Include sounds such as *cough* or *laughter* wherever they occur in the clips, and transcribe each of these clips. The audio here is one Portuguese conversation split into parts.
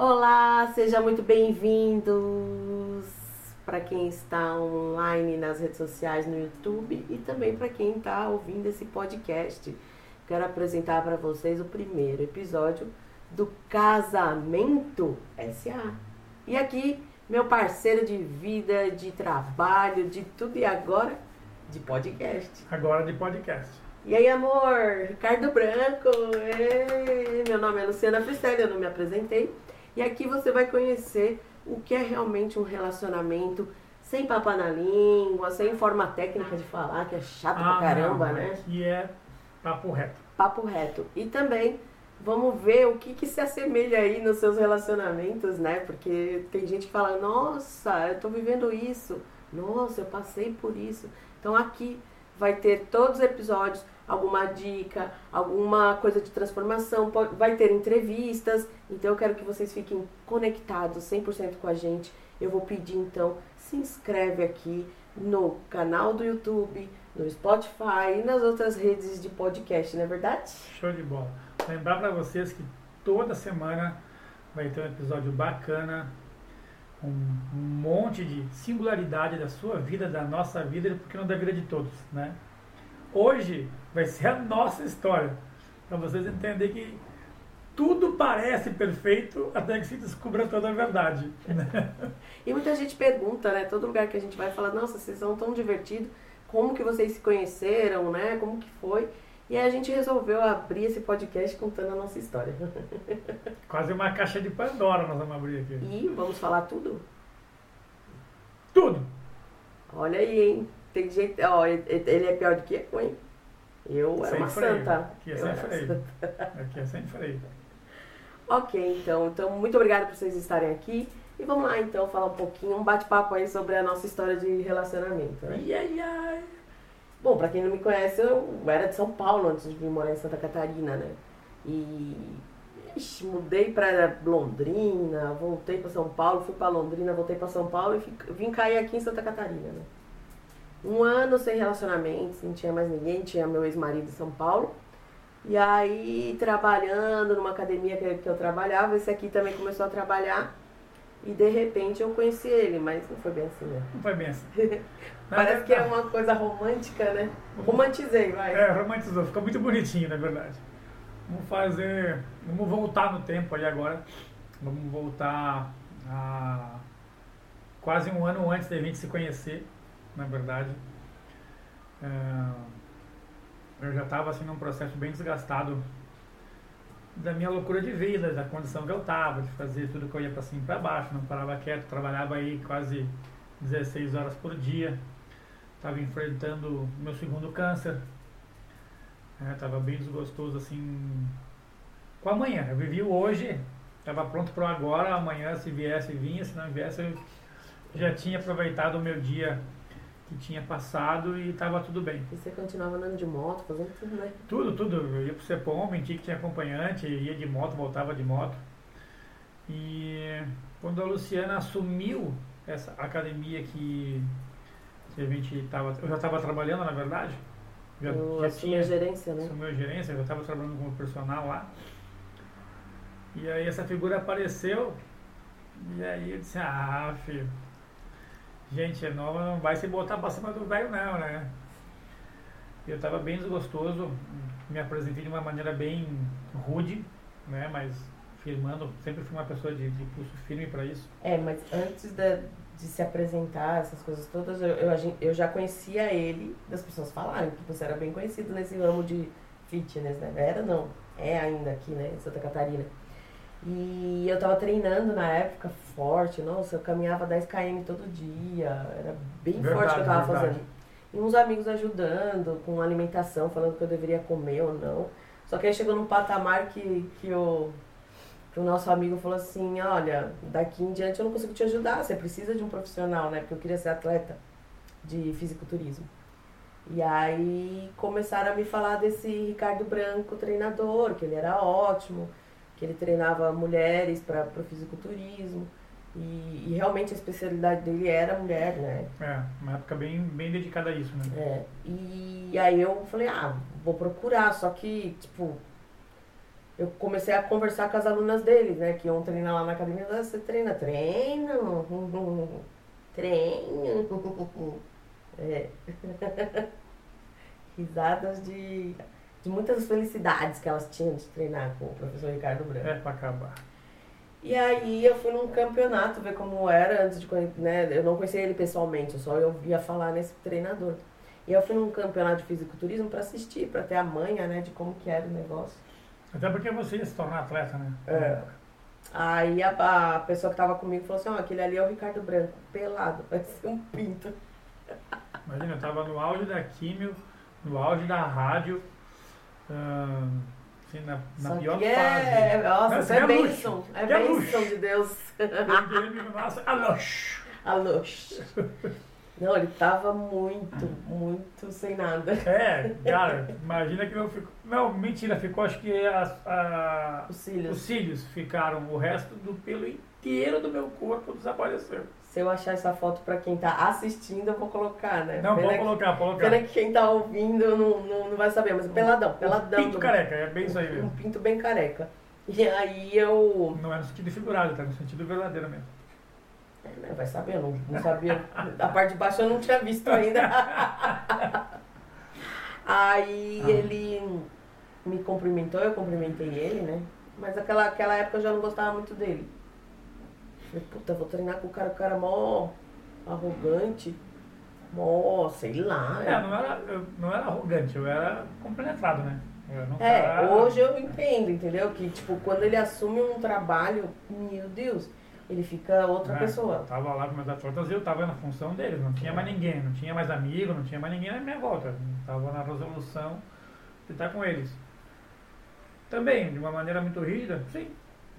Olá, seja muito bem-vindos para quem está online nas redes sociais no YouTube e também para quem está ouvindo esse podcast. Quero apresentar para vocês o primeiro episódio do Casamento SA. E aqui, meu parceiro de vida, de trabalho, de tudo e agora de podcast. Agora de podcast. E aí, amor? Ricardo Branco. Ei, meu nome é Luciana Fristelli, eu não me apresentei. E aqui você vai conhecer o que é realmente um relacionamento sem papo na língua, sem forma técnica de falar, que é chato ah, pra caramba, não, né? Aqui é papo reto. Papo reto. E também vamos ver o que, que se assemelha aí nos seus relacionamentos, né? Porque tem gente que fala, nossa, eu tô vivendo isso. Nossa, eu passei por isso. Então aqui vai ter todos os episódios, alguma dica, alguma coisa de transformação, vai ter entrevistas. Então eu quero que vocês fiquem conectados 100% com a gente. Eu vou pedir então, se inscreve aqui no canal do YouTube, no Spotify e nas outras redes de podcast, não é verdade? Show de bola. Lembrar para vocês que toda semana vai ter um episódio bacana um, monte de singularidade da sua vida, da nossa vida, porque não da vida de todos, né? Hoje vai ser a nossa história, para vocês entenderem que tudo parece perfeito até que se descubra toda a verdade. Né? *laughs* E muita gente pergunta, né? Todo lugar que a gente vai fala, nossa, vocês são tão divertidos, como que vocês se conheceram, né? Como que foi? E aí a gente resolveu abrir esse podcast contando a nossa história. *laughs* Quase uma caixa de Pandora nós vamos abrir aqui. E vamos falar tudo? Tudo! Olha aí, hein? Tem gente. Ó, ele é pior do que eu, hein? Eu era uma freio. santa. Aqui é sem freio. *laughs* Aqui é sem freio. ok, então. Então, muito obrigada por vocês estarem aqui. E vamos lá, então, falar um pouquinho, um bate-papo aí sobre a nossa história de relacionamento. Né? Ai, ai, ai. Bom, pra quem não me conhece, eu era de São Paulo antes de vir morar em Santa Catarina, né? E ixi, mudei pra Londrina, voltei pra São Paulo, fui pra Londrina, voltei pra São Paulo e fico, vim cair aqui em Santa Catarina, né? Um ano sem relacionamentos, não tinha mais ninguém, tinha meu ex-marido em São Paulo. E aí, trabalhando numa academia que eu trabalhava, esse aqui também começou a trabalhar. E de repente eu conheci ele, mas não foi bem assim, né? Não foi bem assim. *laughs* Parece que é uma coisa romântica, né? Romantizei, vai. É, romantizou, ficou muito bonitinho, na verdade. Vamos fazer. Vamos voltar no tempo ali agora. Vamos voltar a quase um ano antes da gente se conhecer, na verdade. É, eu já estava assim num processo bem desgastado da minha loucura de vida, da condição que eu estava, de fazer tudo que eu ia para cima e para baixo, não parava quieto, trabalhava aí quase 16 horas por dia, estava enfrentando meu segundo câncer, estava é, bem desgostoso assim com amanhã. Eu vivi o hoje, estava pronto para agora, amanhã se viesse vinha, se não viesse eu já tinha aproveitado o meu dia que tinha passado e estava tudo bem. E você continuava andando de moto, fazendo tudo, né? Tudo, tudo. Eu ia pro Cepom, menti que tinha acompanhante, ia de moto, voltava de moto. E quando a Luciana assumiu essa academia que, que a gente estava. Eu já estava trabalhando, na verdade. Já, eu já tinha gerência, né? Assumiu a gerência, eu já estava trabalhando como personal lá. E aí essa figura apareceu. E aí eu disse, ah, filho gente é nova não vai se botar pra cima do velho não, né? Eu estava bem desgostoso, me apresentei de uma maneira bem rude, né? Mas firmando, sempre fui uma pessoa de, de pulso firme para isso. É, mas antes de, de se apresentar, essas coisas todas, eu, eu, eu, já conhecia ele, das pessoas falarem que você era bem conhecido nesse ramo de fitness, né? Era não, é ainda aqui, né, em Santa Catarina. E eu tava treinando na época forte, nossa, eu caminhava 10 km todo dia, era bem verdade, forte o que eu tava verdade. fazendo. E uns amigos ajudando com alimentação, falando que eu deveria comer ou não. Só que aí chegou num patamar que, que, o, que o nosso amigo falou assim, olha, daqui em diante eu não consigo te ajudar, você precisa de um profissional, né? Porque eu queria ser atleta de fisiculturismo. E aí começaram a me falar desse Ricardo Branco, treinador, que ele era ótimo que ele treinava mulheres para o fisiculturismo. E, e, realmente a especialidade dele era mulher, né? É, uma época bem, bem dedicada a isso, né? É. E aí eu falei, ah, vou procurar, só que, tipo, eu comecei a conversar com as alunas deles, né? Que iam treinar lá na academia. Ah, você treina? Treino. *laughs* Treino. *laughs* É. *laughs* Risadas de, de muitas felicidades que elas tinham de treinar com o professor Ricardo Branco. É pra acabar. E aí eu fui num campeonato ver como era antes de conhecer, né? Eu não conhecia ele pessoalmente, eu só ouvia falar nesse treinador. E eu fui num campeonato de fisiculturismo para assistir, para ter a manha, né, de como que era o negócio. Até porque você ia se tornar atleta, né? É. Aí a, a pessoa que tava comigo falou assim, ó, aquele ali é o Ricardo Branco, pelado, vai ser um pinto. Imagina, eu tava no auge da químio, no auge da rádio, assim, na, na pior que fase. é, nossa, Mas é é bênção, é É bênção de Deus. Nosso, alô! Alô. Não, ele tava muito, muito sem nada. É, cara, imagina que não ficou. Não, mentira, ficou acho que as- a- Os cílios. os cílios ficaram, o resto do pelo inteiro do meu corpo desapareceu. Se eu achar essa foto pra quem tá assistindo, eu vou colocar, né? Não, Pena que- colocar, pode colocar. Pena que quem tá ouvindo não, não, não vai saber, mas peladão, peladão. Pinto careca, é bem isso aí Um mesmo. pinto bem careca. E aí eu. Não é no sentido figurado, tá no sentido verdadeiro mesmo. É, Vai saber, eu não, não sabia. A parte de baixo eu não tinha visto ainda. *laughs* Aí Ah. ele me cumprimentou, eu cumprimentei ele, né? Mas aquela, aquela época eu já não gostava muito dele. Falei, puta, vou treinar com o cara, o cara é mó arrogante, mó, sei lá. É, não era, eu não era arrogante, eu era compenetrado, né? É, era- hoje eu entendo, entendeu? Que, tipo, quando ele assume um trabalho, meu Deus, ele fica outra né, pessoa. Eu tava lá com meus atletas e eu tava na função deles, não tinha mais ninguém, não tinha mais amigo, não tinha mais ninguém na minha volta. Eu tava na resolução de estar com eles. Também, de uma maneira muito rígida, sim.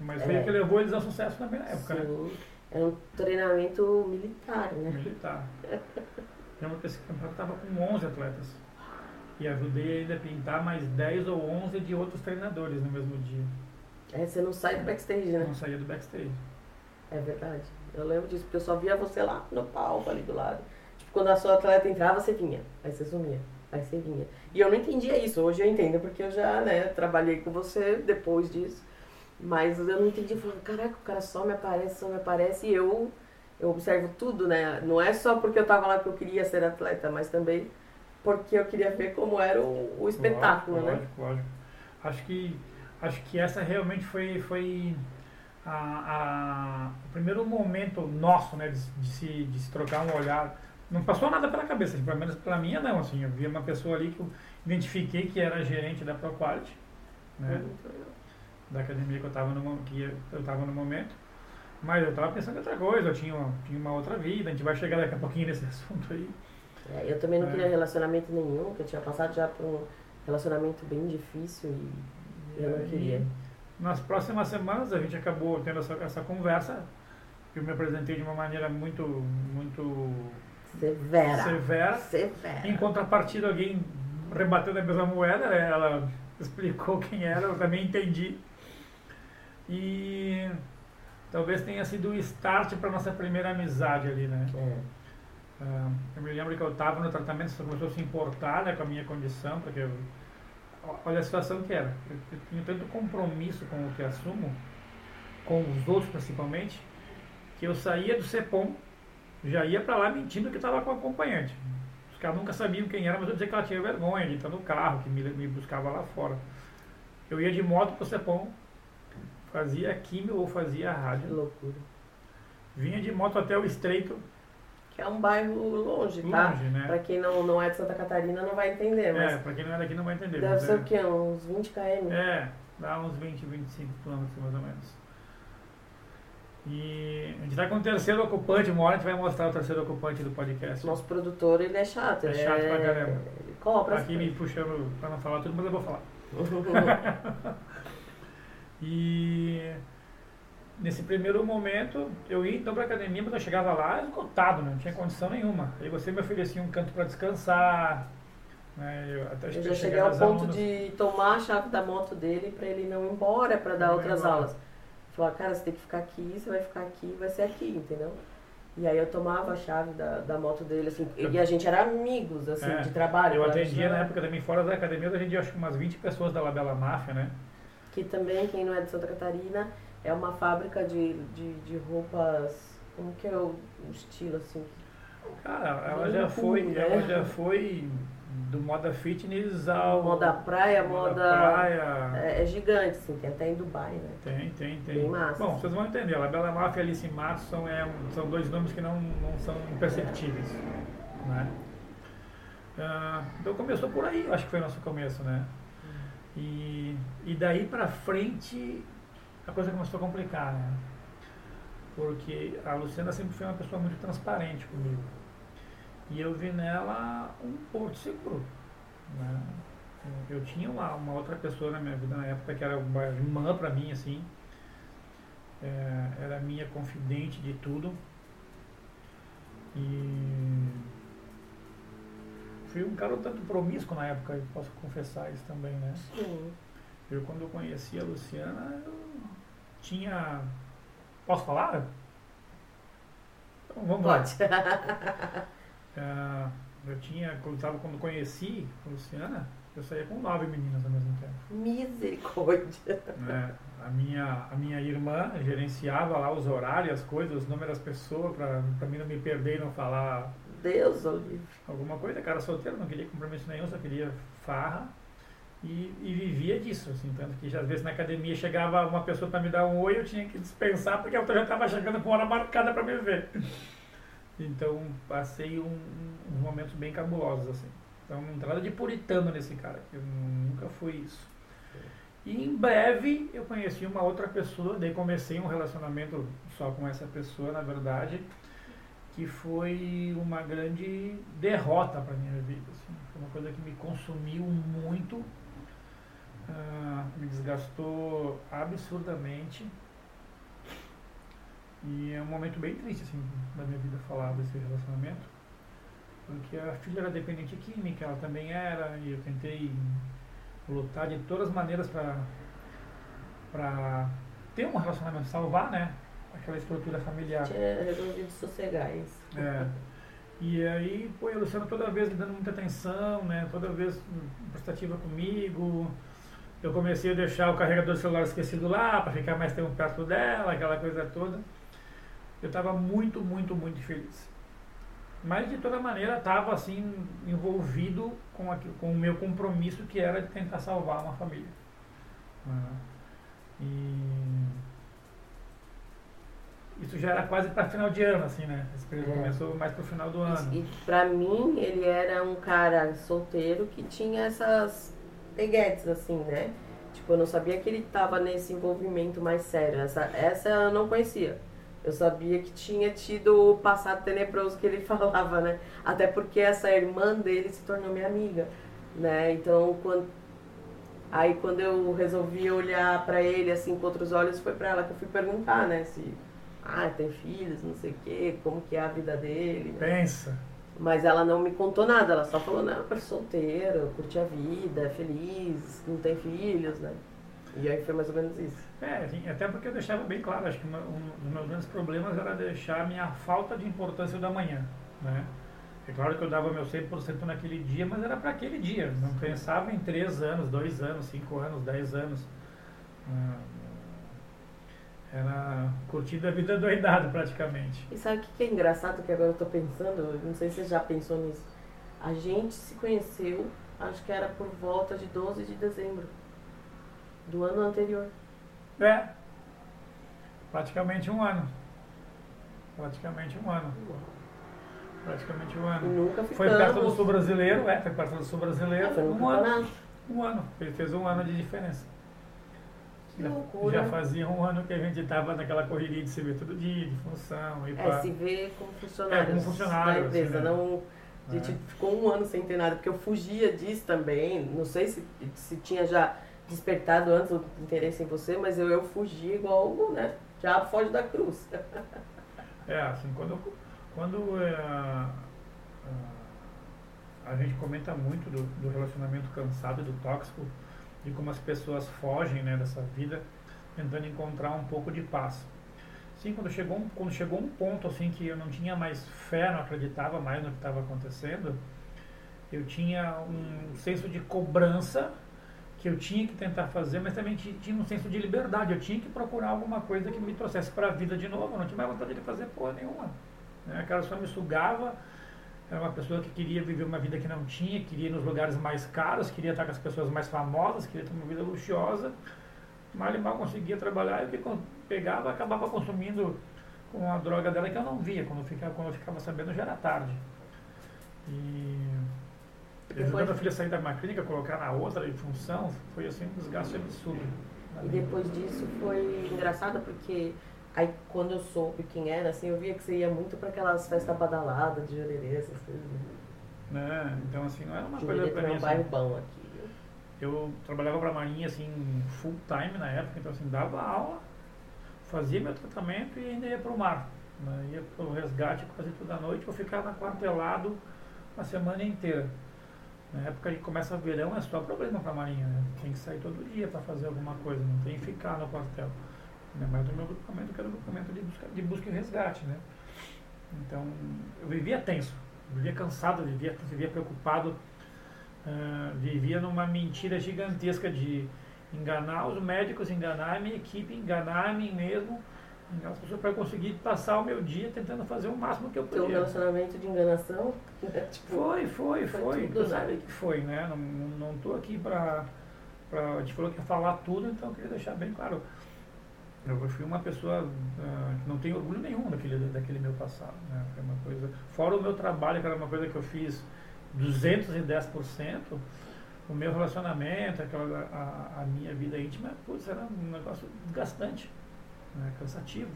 Mas foi É. o que levou eles ao sucesso também na época, né? Sim. É um treinamento militar, né? Militar. Lembro que esse campeonato estava com 11 atletas. E ajudei ainda a pintar mais 10 ou 11 de outros treinadores no mesmo dia. É, você não sai do backstage, né? Não saía do backstage. É verdade. Eu lembro disso, porque eu só via você lá no palco ali do lado. Tipo, quando a sua atleta entrava, você vinha. Aí você sumia. Aí você vinha. E eu não entendia isso. Hoje eu entendo, porque eu já, né, trabalhei com você depois disso. Mas eu não entendi. Eu falei, caraca, o cara só me aparece, só me aparece. E eu, eu observo tudo, né? Não é só porque eu tava lá que eu queria ser atleta, mas também porque eu queria ver como era o, o espetáculo, lógico, né? Lógico, lógico. Acho que, acho que essa realmente foi, foi a, a- o primeiro momento nosso, né, de, de se, de se trocar um olhar. Não passou nada pela cabeça, pelo menos pela minha não, assim, eu vi uma pessoa ali que eu identifiquei que era gerente da ProQuality, né, da academia que eu estava no, que eu tava no momento. Mas eu estava pensando em outra coisa, eu tinha uma, tinha uma outra vida, a gente vai chegar daqui a pouquinho nesse *laughs* assunto aí. É, eu também não É. queria relacionamento nenhum, que eu tinha passado já por um relacionamento bem difícil e eu não queria. Nas próximas semanas a gente acabou tendo essa, essa conversa. Eu me apresentei de uma maneira muito, muito Severa. severa. Severa. Em contrapartida, alguém rebateu da mesma moeda, né? ela explicou quem era, eu também entendi. E talvez tenha sido o start para nossa primeira amizade ali, né? É. Ah, eu me lembro que eu estava no tratamento, você começou a se importar né, com a minha condição, porque eu, olha a situação que era. Eu, eu tinha tanto compromisso com o que assumo, com os outros principalmente, que eu saía do CEPOM, já ia para lá mentindo que estava com acompanhante. Os caras nunca sabiam quem era, mas eu dizia que ela tinha vergonha de estar no carro, que me, me buscava lá fora. Eu ia de moto para o CEPOM, fazia químio ou fazia Que rádio, loucura. vinha de moto até o Estreito, Que é um bairro longe, tá? longe, né? Pra quem não, não é de Santa Catarina não vai entender, mas É, pra quem não é daqui não vai entender. deve ser é, o quê? Uns 20 km? É, dá uns 20, 25 quilômetros mais ou menos. E a gente tá com o terceiro ocupante, uma hora a gente vai mostrar o terceiro ocupante do podcast. Nosso produtor, ele é chato. É chato pra caramba. Ele cobra as Aqui me puxando pra não falar tudo, mas eu vou falar. *laughs* E nesse primeiro momento eu ia então pra academia, mas eu chegava lá esgotado, né? não tinha condição nenhuma. Aí você me oferecia um canto pra descansar. Né? Eu, até Eu já cheguei ao ponto de tomar a chave da moto dele pra ele não ir embora pra dar Não outras aulas. Falar, cara, você tem que ficar aqui, você vai ficar aqui, vai ser aqui, entendeu? E aí eu tomava a chave da, da moto dele, assim, e a gente era amigos, assim, É, de trabalho. Eu atendia na era- época também fora da academia, eu atendia acho que umas 20 pessoas da Labela Máfia, né? Que também, quem não é de Santa Catarina, é uma fábrica de, de, de roupas. Como que é o, estilo assim? Cara, ela já foi, né? ela já foi do moda fitness ao. Moda praia, moda. praia. É, é gigante, assim, tem até em Dubai, né? Tem, tem, tem. Bem massa. Bom, vocês vão entender. A Bela Máfia e Alice Matos são, é, são dois nomes que não, não são imperceptíveis. Né? Ah, então começou por aí, acho que foi o nosso começo, né? E, e daí pra frente a coisa começou a complicar, né? Porque a Luciana sempre foi uma pessoa muito transparente comigo. E eu vi nela um porto seguro. Né? Eu tinha uma, uma outra pessoa na minha vida na época que era uma irmã pra mim, assim. É, era minha confidente de tudo. E fui um cara um tanto promíscuo na época, eu posso confessar isso também, né? Sim. Eu quando eu conheci a Luciana, eu tinha. Posso falar? Então vamos lá. Pode. Ah, *laughs* eu tinha, quando, tava, quando conheci a Luciana, eu saía com nove meninas ao mesmo tempo. Misericórdia. né? A, minha, a minha irmã gerenciava lá os horários, as coisas, os números das pessoas, pra mim não me perder e não falar Deus, Olivia. alguma coisa. Cara solteiro, não queria compromisso nenhum, só queria farra. E, e vivia disso, assim, tanto que às vezes na academia chegava uma pessoa para me dar um oi, eu tinha que dispensar porque a outra já estava chegando com hora marcada para me ver. Então passei um, um- uns momentos bem cabulosos, assim. Então nada de puritano nesse cara, eu nunca fui isso. E em breve eu conheci uma outra pessoa, daí comecei um relacionamento só com essa pessoa, na verdade, que foi uma grande derrota para minha vida. Assim. Foi uma coisa que me consumiu muito, ah, me desgastou absurdamente. E é um momento bem triste assim, da minha vida falar desse relacionamento. Porque a filha era dependente química, ela também era, e eu tentei lutar de todas as maneiras para ter um relacionamento, salvar, né? Aquela estrutura familiar. Tinha resolvido sossegar isso. É. E aí, pô, a Luciana toda vez me dando muita atenção, né? Toda vez hum, prestativa comigo. Eu comecei a deixar o carregador do celular esquecido lá para ficar mais tempo perto dela, aquela coisa toda. Eu estava muito, muito, muito feliz. Mas de toda maneira estava assim envolvido com, aquilo, com o meu compromisso que era de tentar salvar uma família. E isso já era quase para final de ano, assim, né? Esse período É. começou mais pro final do ano. E pra mim, ele era um cara solteiro que tinha essas peguetes, assim, né? Tipo, eu não sabia que ele tava nesse envolvimento mais sério. Essa, essa eu não conhecia. Eu sabia que tinha tido o passado tenebroso que ele *laughs* falava, né? Até porque essa irmã dele se tornou minha amiga, né? Então, quando... Aí quando eu resolvi olhar pra ele assim com outros olhos, foi pra ela que eu fui perguntar, né? Se, ah, tem filhos, não sei o quê, como que é a vida dele. né? Pensa. Mas ela não me contou nada, ela só falou, não, eu solteiro, curte a vida, é feliz, não tem filhos, né? E aí foi mais ou menos isso. É, assim, até porque eu deixava bem claro, acho que uma- um dos meus grandes problemas era deixar a minha falta de importância da manhã, né? É claro que eu dava meu 100% naquele dia, mas era para aquele dia. Não pensava em 3 anos, 2 anos, 5 anos, 10 anos. Ah, Era curtir a vida doidado praticamente. E sabe o que é engraçado que agora eu tô pensando? Não sei se você já pensou nisso. A gente se conheceu, acho que era por volta de 12 de dezembro do ano anterior. É, praticamente um ano. Praticamente um ano. Praticamente um ano. nunca Foi perto do sul brasileiro, é, foi perto do sul brasileiro. Ah, um ano. Um ano. Ele fez um ano de diferença. Que Já- loucura. Já fazia um ano que a gente estava naquela correria de se ver todo dia, de função e É, pá. se vê como funcionário, É, como funcionário, da empresa. assim, né? não, a gente ficou um ano sem ter nada, porque eu fugia disso também. Não sei se, se tinha já despertado antes o interesse em você, mas eu, eu fugia igual, né? Já foge da cruz. É, assim, quando, quando é, a, a gente comenta muito do, do relacionamento cansado e do tóxico, de como as pessoas fogem né, dessa vida, tentando encontrar um pouco de paz. Sim, quando chegou, um- quando chegou um ponto assim que eu não tinha mais fé, não acreditava mais no que estava acontecendo, eu tinha um senso de cobrança que eu tinha que tentar fazer, mas também tinha um senso de liberdade. Eu tinha que procurar alguma coisa que me trouxesse para a vida de novo. Eu não tinha mais vontade de fazer porra nenhuma. Né? Aquela só me sugava. Era uma pessoa que queria viver uma vida que não tinha, queria ir nos lugares mais caros, queria estar com as pessoas mais famosas, queria ter uma vida luxuosa. Mal e mal conseguia trabalhar e o que pegava acabava consumindo com a droga dela que eu não via. Quando eu ficava, quando eu ficava sabendo já era tarde. E Ajudando a filha a sair da uma clínica, colocar na outra em função, foi assim um desgaste absurdo. E depois disso foi engraçado porque aí quando eu soube quem era, assim, eu via que você ia muito para aquelas festas badaladas de Jurerê, essas coisas. Né? então assim, não era uma Jurerê coisa pra mim. Um assim, bairro bom aqui. Eu trabalhava para a Marinha assim, full time na época, então assim, dava aula, fazia meu tratamento e ainda ia para o mar. Né? Ia pelo resgate quase toda noite, eu ficava quartelado a semana inteira. Na época que começa o verão é só problema para a Marinha, né? Tem que sair todo dia para fazer alguma coisa, não tem que ficar no quartel. Ainda mais do meu grupamento, que era o grupamento de busca, de busca e resgate, né? Então, eu vivia tenso, vivia cansado, vivia, vivia preocupado, uh, vivia numa mentira gigantesca de enganar os médicos, enganar a minha equipe, enganar a mim mesmo, enganar as pessoas para conseguir passar o meu dia tentando fazer o máximo que eu podia. Teu relacionamento de enganação? tipo, foi, foi, foi. Tudo, tu sabe que foi, né? Não, tô aqui para a gente falou que ia falar tudo, então eu queria deixar bem claro. Eu fui uma pessoa uh, que não tem orgulho nenhum daquele, daquele meu passado. Né? Foi uma coisa, fora o meu trabalho, que era uma coisa que eu fiz 210%, o meu relacionamento, aquela, a, a minha vida íntima, putz, era um negócio desgastante né, cansativo.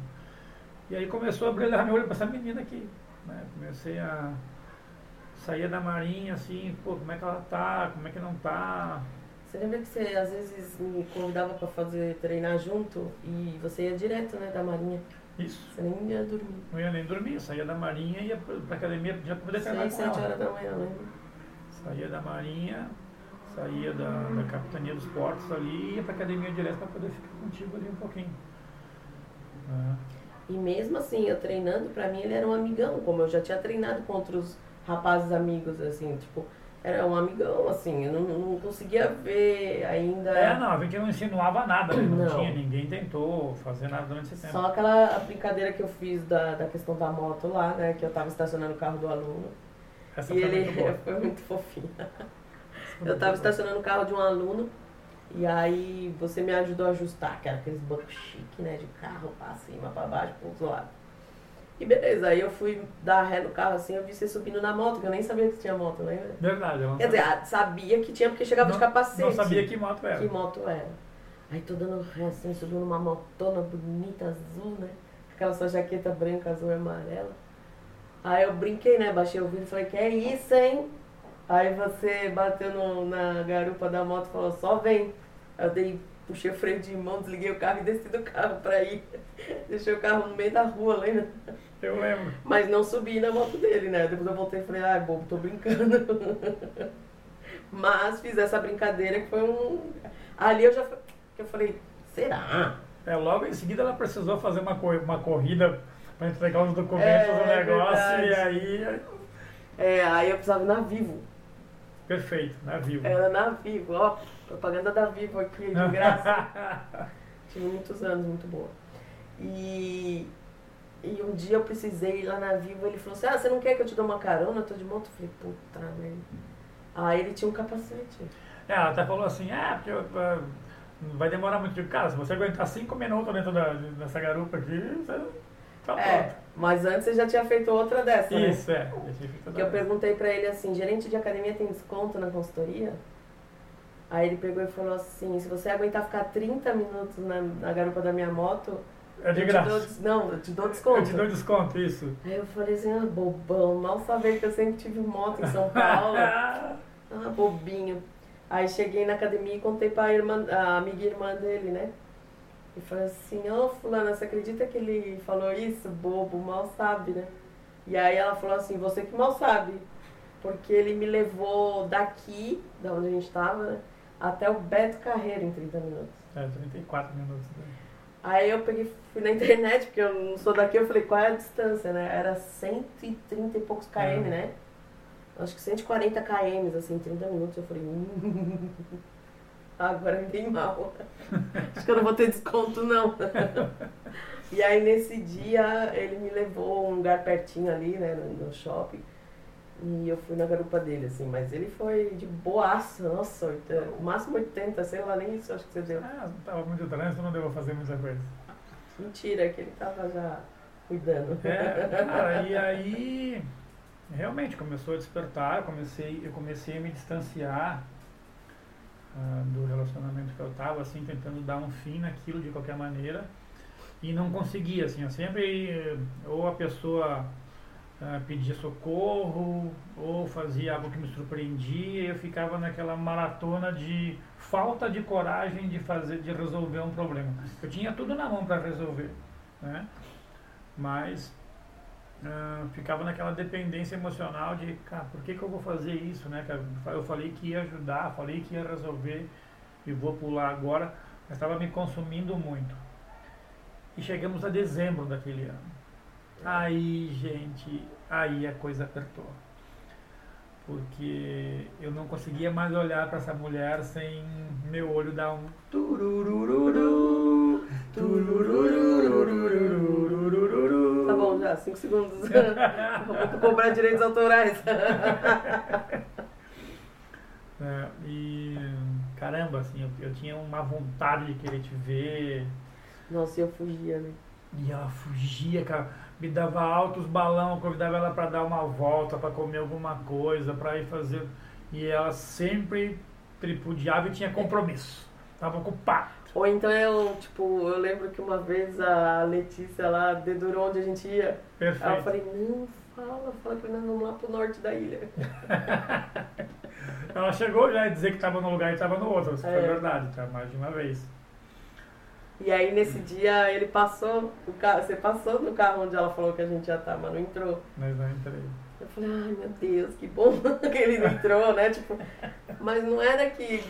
E aí começou a brilhar meu olho para essa menina aqui. Né? Comecei a sair da marinha assim, pô, como é que ela tá, como é que não tá. Você lembra que você às vezes me convidava para fazer treinar junto e você ia direto, né, da marinha? Isso. Você nem ia dormir. Não ia nem dormir, saía da marinha e ia pra academia já poder treinar com 7 horas da manhã, lembra? Saía da marinha, saía da, da capitania dos portos ali e ia pra academia direto para poder ficar contigo ali um pouquinho. Uhum. E mesmo assim, eu treinando, pra mim ele era um amigão, como eu já tinha treinado com outros rapazes amigos, assim, tipo, era um amigão, assim, eu não, não conseguia ver ainda. É, não, a gente não insinuava nada, né? não, não, tinha, ninguém tentou fazer nada durante esse tempo. Só aquela brincadeira que eu fiz da, da questão da moto lá, né, que eu tava estacionando o carro do aluno. Essa e foi ele muito *laughs* foi muito fofinho. Eu tava estacionando o carro de um aluno e aí você me ajudou a ajustar, que era aqueles bancos chique, né? De carro pra cima, pra baixo, pro outro lado. E beleza, aí eu fui dar ré no carro assim, eu vi você subindo na moto, que eu nem sabia que tinha moto, lembra? Verdade, eu não Quer dizer, ah, sabia que tinha porque chegava não, de capacete. Não sabia que moto era. Que moto era. Aí tô dando ré assim, subindo numa motona bonita, azul, né? Aquela sua jaqueta branca, azul e amarela. Aí eu brinquei, né? Baixei o vidro e falei, que é isso, hein? Aí você bateu no, na garupa da moto e falou, só vem. Eu dei, puxei o freio de mão, desliguei o carro e desci do carro pra ir. *laughs* Deixei o carro no meio da rua, lembra? Eu lembro. Mas não subi na moto dele, né? Depois eu voltei e falei, ai, bobo, tô brincando. *laughs* Mas fiz essa brincadeira que foi um. Ali eu já eu falei, será? É, logo em seguida ela precisou fazer uma, uma corrida para entregar os documentos é, do negócio verdade. e aí. É, aí eu precisava ir na Vivo. Perfeito, na Vivo. Era na Vivo, ó. Propaganda da Vivo aqui, de graça. *laughs* Tive muitos anos, muito boa. E, e um dia eu precisei ir lá na Vivo, ele falou assim, ah, você não quer que eu te dê uma carona? Eu tô de moto. Eu falei, puta merda. Aí ele tinha um capacete. É, ela até falou assim, é, porque uh, vai demorar muito. Cara, se você aguentar cinco minutos dentro da, dessa garupa aqui, você tá É, pronto. Mas antes você já tinha feito outra dessa, né? Isso, é. já tinha feito Que eu perguntei pra ele assim, gerente de academia tem desconto na consultoria? Aí ele pegou e falou assim, se você aguentar ficar 30 minutos na, na garupa da minha moto, É de eu graça. dou não, eu te dou desconto. Eu te dou desconto, isso. Aí eu falei assim, ah, bobão, mal saber que eu sempre tive moto em São Paulo. *laughs* ah, bobinho. Aí cheguei na academia e contei pra irmã, a amiga e irmã dele, né? E falei assim, ô fulana, você acredita que ele falou isso? Bobo, mal sabe, né? E aí ela falou assim, você que mal sabe. Porque ele me levou daqui, da onde a gente tava, né? Até o Beto Carreiro em 30 minutos. é, 34 minutos. né? Aí eu peguei, fui na internet, porque eu não sou daqui, eu falei, qual é a distância, né? Era 130 e poucos km, Uhum. né? Acho que 140 km, assim, 30 minutos. Eu falei, hum. Agora é bem mal. Acho que eu não vou ter desconto, não. E aí nesse dia ele me levou a um lugar pertinho ali, né, no shopping. E eu fui na garupa dele, assim, mas ele foi de boaça, nossa, 80, o máximo 80, sei lá, nem isso acho que você deu. Ah, não tava muito trânsito, não deu pra fazer muita coisa. Mentira, que ele tava já cuidando. É, cara, e aí realmente começou a despertar, comecei, eu comecei a me distanciar uh, do relacionamento que eu tava, assim, tentando dar um fim naquilo de qualquer maneira. E não conseguia, assim, eu sempre, ou a pessoa uh, pedia socorro, ou fazia algo que me surpreendia, e eu ficava naquela maratona de falta de coragem de fazer, de resolver um problema. Eu tinha tudo na mão para resolver, né? Mas uh, ficava naquela dependência emocional de, cara, por que, que eu vou fazer isso, né? Eu falei que ia ajudar, falei que ia resolver e vou pular agora, mas estava me consumindo muito. E chegamos a dezembro daquele ano. Aí, gente, aí a coisa apertou. Porque eu não conseguia mais olhar para essa mulher sem meu olho dar um tururururu, tururururu. Já, 5 segundos. *laughs* Vou cobrar direitos autorais. *laughs* É, e caramba, assim, eu, eu tinha uma vontade de querer te ver. Nossa, eu fugia, né? E ela fugia, cara. Me dava altos balão, convidava ela para dar uma volta, para comer alguma coisa, para ir fazer. E ela sempre tripudiava e tinha compromisso. Tava ocupado. Ou então eu, tipo, eu lembro que uma vez a Letícia lá dedurou onde a gente ia. Perfeito. Aí eu falei, não, fala, fala que nós vamos lá pro norte da ilha. *laughs* ela chegou já a dizer que estava num lugar e estava no outro. Isso é. foi verdade, tá? Mais de uma vez. E aí nesse dia ele passou, o carro, você passou no carro onde ela falou que a gente já tá, mas não entrou. Mas não entrei. Eu falei, ai meu Deus, que bom *laughs* que ele não entrou, né? Tipo, mas não era que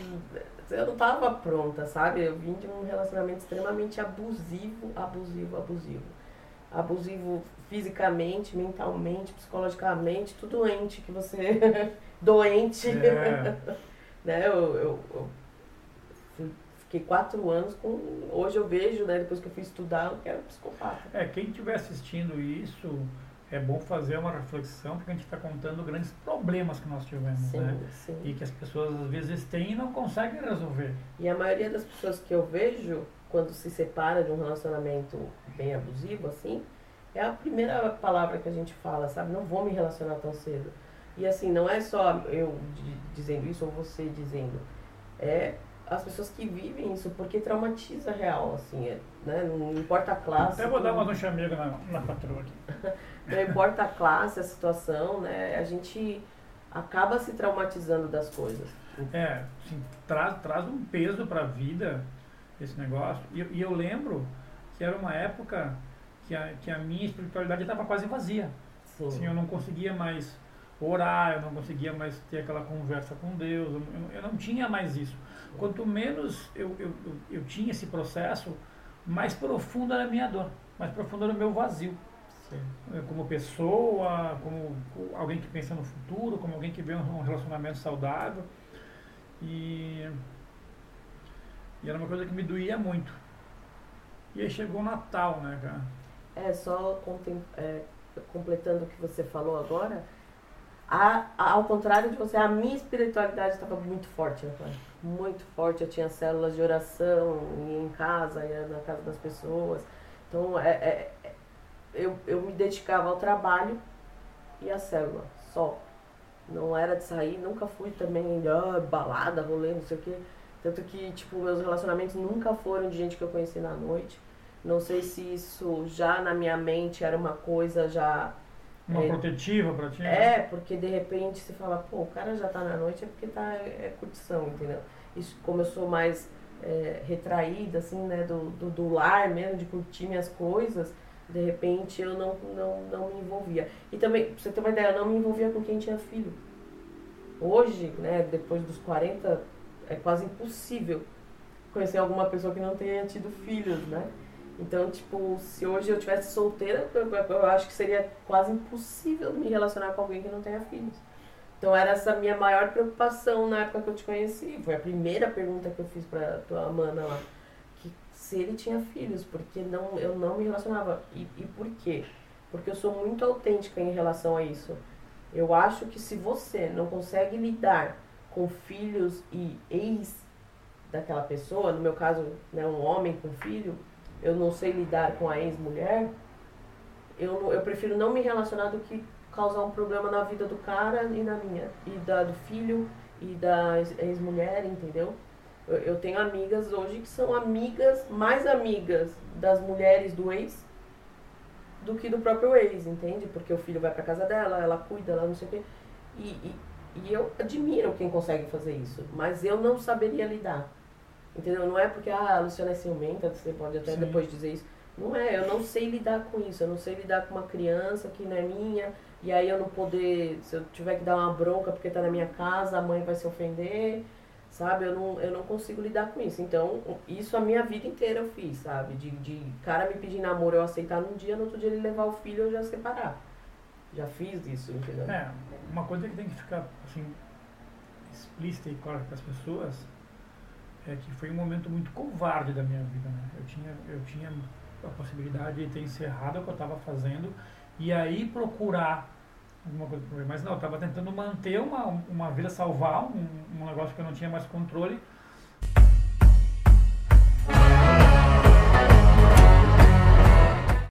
eu não tava pronta, sabe? Eu vim de um relacionamento extremamente abusivo, abusivo, abusivo. Abusivo fisicamente, mentalmente, psicologicamente, tudo doente que você. *laughs* doente. É. *laughs* né? Eu, eu, eu, fiquei quatro anos com. Hoje eu vejo, né, depois que eu fui estudar, eu quero psicopata. É, quem estiver assistindo isso é bom fazer uma reflexão, porque a gente está contando grandes problemas que nós tivemos, sim, né? Sim. E que as pessoas às vezes têm e não conseguem resolver. E a maioria das pessoas que eu vejo, quando se separa de um relacionamento bem abusivo, assim, é a primeira palavra que a gente fala, sabe? Não vou me relacionar tão cedo. E assim, não é só eu dizendo isso ou você dizendo. É as pessoas que vivem isso, porque traumatiza real, assim, é, né? Não importa a classe. Até vou dar uma um chamego na, na aqui. *laughs* não importa a classe, a situação, né? A gente acaba se traumatizando das coisas. É, assim, traz, traz um peso para a vida esse negócio. E, e, eu lembro que era uma época que a, que a minha espiritualidade estava quase vazia. Sim. Assim, eu não conseguia mais orar, eu não conseguia mais ter aquela conversa com Deus, eu, eu não tinha mais isso. Quanto menos eu, eu, eu, eu tinha esse processo, mais profunda era a minha dor, mais profundo era o meu vazio. Sim. Como pessoa, como alguém que pensa no futuro, como alguém que vê um relacionamento saudável. E, e era uma coisa que me doía muito. E aí chegou o Natal, né, cara? É, só é, completando o que você falou agora, a, a, ao contrário de você, a minha espiritualidade estava muito forte, né, muito forte. Eu tinha células de oração, ia em casa, ia na casa das pessoas. Então, é, é, é, eu, eu me dedicava ao trabalho e à célula, só. Não era de sair, nunca fui também ah, balada, rolê, não sei o quê. Tanto que, tipo, meus relacionamentos nunca foram de gente que eu conheci na noite. Não sei se isso já na minha mente era uma coisa já uma é, protetiva pra ti? É, porque de repente você fala, pô, o cara já tá na noite é porque tá, é curtição, entendeu? Isso, como eu sou mais é, retraída, assim, né, do, do, do, lar mesmo, de curtir minhas coisas, de repente eu não, não, não me envolvia. E também, pra você ter uma ideia, eu não me envolvia com quem tinha filho. Hoje, né, depois dos 40, é quase impossível conhecer alguma pessoa que não tenha tido filhos, né? Então, tipo, se hoje eu tivesse solteira, eu, eu, acho que seria quase impossível me relacionar com alguém que não tenha filhos. Então era essa minha maior preocupação na época que eu te conheci. Foi a primeira pergunta que eu fiz pra tua mana lá. Que se ele tinha filhos, porque não, eu não me relacionava. E, e por quê? Porque eu sou muito autêntica em relação a isso. Eu acho que se você não consegue lidar com filhos e ex daquela pessoa, no meu caso, né, um homem com filho, eu não sei lidar com a ex-mulher, eu, eu prefiro não me relacionar do que causar um problema na vida do cara e na minha. E da, do filho e da ex-mulher, entendeu? Eu, eu tenho amigas hoje que são amigas, mais amigas das mulheres do ex do que do próprio ex, entende? Porque o filho vai pra casa dela, ela cuida, ela não sei o quê. E, e, e eu admiro quem consegue fazer isso, mas eu não saberia lidar. Entendeu? Não é porque ah, a Luciana é ciumenta, você pode até Sim. depois dizer isso. Não é, eu não sei lidar com isso, eu não sei lidar com uma criança que não é minha, e aí eu não poder, se eu tiver que dar uma bronca porque tá na minha casa, a mãe vai se ofender, sabe? Eu não, eu não consigo lidar com isso. Então, isso a minha vida inteira eu fiz, sabe? De, de cara me pedir namoro, eu aceitar num dia, no outro dia ele levar o filho eu já separar. Já fiz isso, entendeu? É, uma coisa que tem que ficar, assim, explícita e clara para as pessoas é que foi um momento muito covarde da minha vida, né? Eu tinha, eu tinha a possibilidade de ter encerrado o que eu estava fazendo e aí procurar alguma coisa Mas não, eu estava tentando manter uma, uma vida, salvar um, um negócio que eu não tinha mais controle